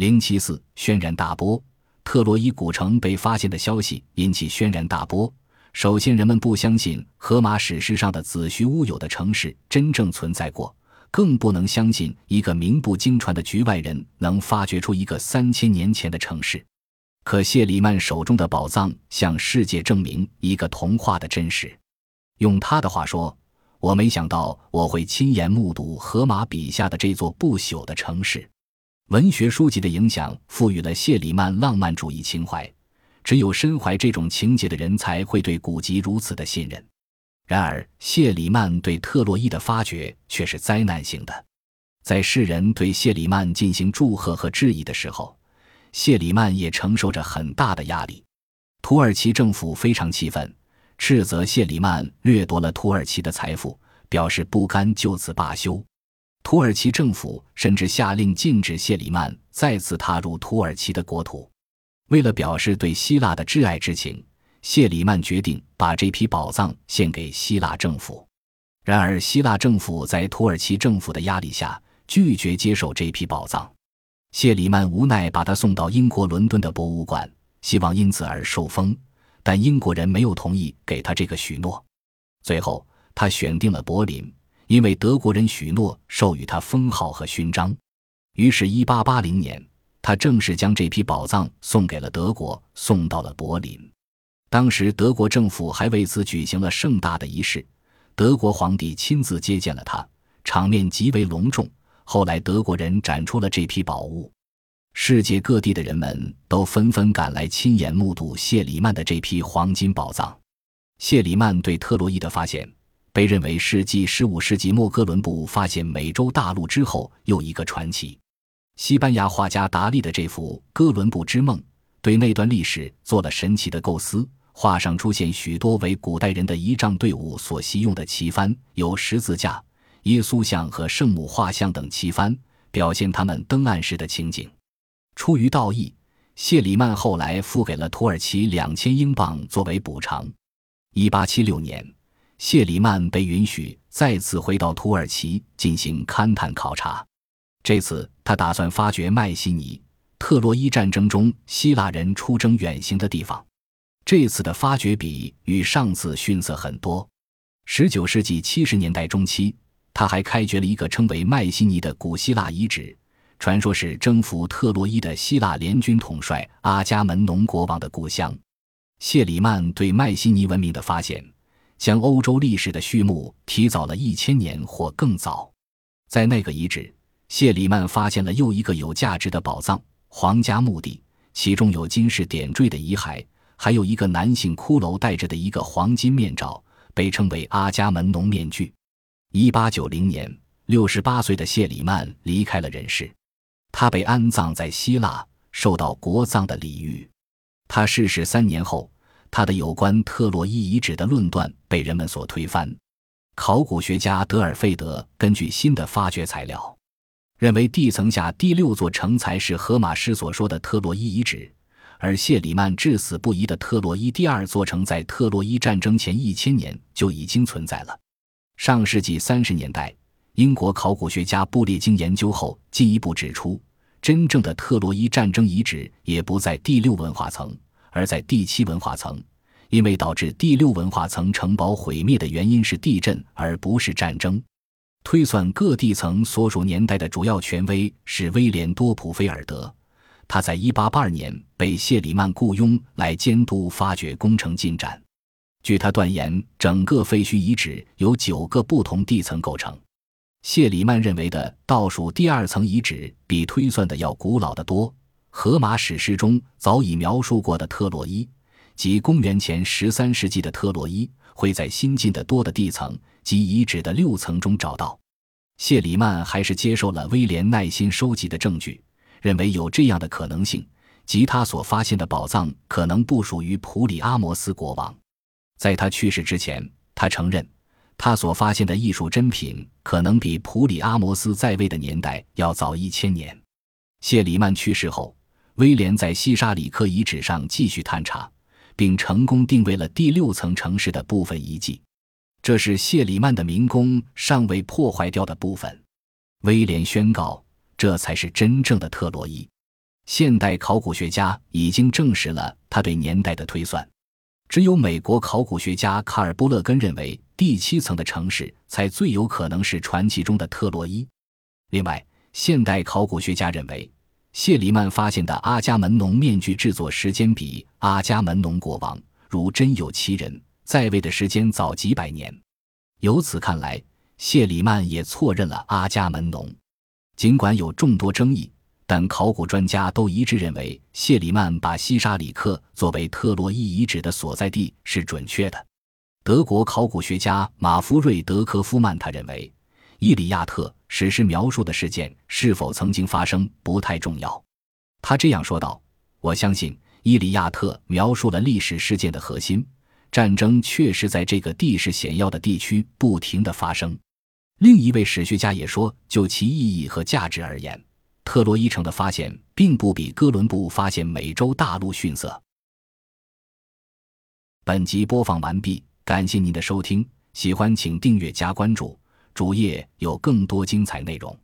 零七四轩然大波，特洛伊古城被发现的消息引起轩然大波。首先，人们不相信荷马史诗上的子虚乌有的城市真正存在过，更不能相信一个名不经传的局外人能发掘出一个三千年前的城市。可谢里曼手中的宝藏向世界证明一个童话的真实。用他的话说：“我没想到我会亲眼目睹荷马笔下的这座不朽的城市。”文学书籍的影响赋予了谢里曼浪漫主义情怀。只有身怀这种情节的人才会对古籍如此的信任。然而，谢里曼对特洛伊的发掘却是灾难性的。在世人对谢里曼进行祝贺和质疑的时候，谢里曼也承受着很大的压力。土耳其政府非常气愤，斥责谢里曼掠夺了土耳其的财富，表示不甘就此罢休。土耳其政府甚至下令禁止谢里曼再次踏入土耳其的国土。为了表示对希腊的挚爱之情，谢里曼决定把这批宝藏献给希腊政府。然而，希腊政府在土耳其政府的压力下拒绝接受这批宝藏。谢里曼无奈把他送到英国伦敦的博物馆，希望因此而受封，但英国人没有同意给他这个许诺。最后，他选定了柏林，因为德国人许诺授予他封号和勋章。于是，1880年。他正式将这批宝藏送给了德国，送到了柏林。当时德国政府还为此举行了盛大的仪式，德国皇帝亲自接见了他，场面极为隆重。后来德国人展出了这批宝物，世界各地的人们都纷纷赶来亲眼目睹谢里曼的这批黄金宝藏。谢里曼对特洛伊的发现，被认为是继15世纪末哥伦布发现美洲大陆之后又一个传奇。西班牙画家达利的这幅《哥伦布之梦》对那段历史做了神奇的构思。画上出现许多为古代人的仪仗队伍所习用的旗幡，有十字架、耶稣像和圣母画像等旗幡，表现他们登岸时的情景。出于道义，谢里曼后来付给了土耳其两千英镑作为补偿。一八七六年，谢里曼被允许再次回到土耳其进行勘探考察。这次他打算发掘迈锡尼特洛伊战争中希腊人出征远行的地方。这次的发掘比与上次逊色很多。十九世纪七十年代中期，他还开掘了一个称为迈锡尼的古希腊遗址，传说是征服特洛伊的希腊联军统帅阿伽门农国王的故乡。谢里曼对迈锡尼文明的发现，将欧洲历史的序幕提早了一千年或更早。在那个遗址。谢里曼发现了又一个有价值的宝藏——皇家墓地，其中有金饰点缀的遗骸，还有一个男性骷髅戴着的一个黄金面罩，被称为阿伽门农面具。一八九零年，六十八岁的谢里曼离开了人世，他被安葬在希腊，受到国葬的礼遇。他逝世三年后，他的有关特洛伊遗址的论断被人们所推翻。考古学家德尔费德根据新的发掘材料。认为地层下第六座城才是荷马诗所说的特洛伊遗址，而谢里曼至死不疑的特洛伊第二座城在特洛伊战争前一千年就已经存在了。上世纪三十年代，英国考古学家布列经研究后进一步指出，真正的特洛伊战争遗址也不在第六文化层，而在第七文化层，因为导致第六文化层城堡毁灭的原因是地震而不是战争。推算各地层所属年代的主要权威是威廉多普菲尔德，他在1882年被谢里曼雇佣来监督发掘工程进展。据他断言，整个废墟遗址由九个不同地层构成。谢里曼认为的倒数第二层遗址比推算的要古老的多。荷马史诗中早已描述过的特洛伊，即公元前十三世纪的特洛伊，会在新近的多的地层。及遗址的六层中找到，谢里曼还是接受了威廉耐心收集的证据，认为有这样的可能性，即他所发现的宝藏可能不属于普里阿摩斯国王。在他去世之前，他承认他所发现的艺术珍品可能比普里阿摩斯在位的年代要早一千年。谢里曼去世后，威廉在西沙里克遗址上继续探查，并成功定位了第六层城市的部分遗迹。这是谢里曼的民工尚未破坏掉的部分。威廉宣告，这才是真正的特洛伊。现代考古学家已经证实了他对年代的推算。只有美国考古学家卡尔·波勒根认为，第七层的城市才最有可能是传奇中的特洛伊。另外，现代考古学家认为，谢里曼发现的阿伽门农面具制作时间比阿伽门农国王如真有其人在位的时间早几百年。由此看来，谢里曼也错认了阿伽门农。尽管有众多争议，但考古专家都一致认为，谢里曼把西沙里克作为特洛伊遗址的所在地是准确的。德国考古学家马夫瑞德科夫曼他认为。《伊利亚特》史诗描述的事件是否曾经发生不太重要，他这样说道：“我相信《伊利亚特》描述了历史事件的核心，战争确实在这个地势险要的地区不停地发生。”另一位史学家也说：“就其意义和价值而言，特洛伊城的发现并不比哥伦布发现美洲大陆逊色。”本集播放完毕，感谢您的收听，喜欢请订阅加关注。主页有更多精彩内容。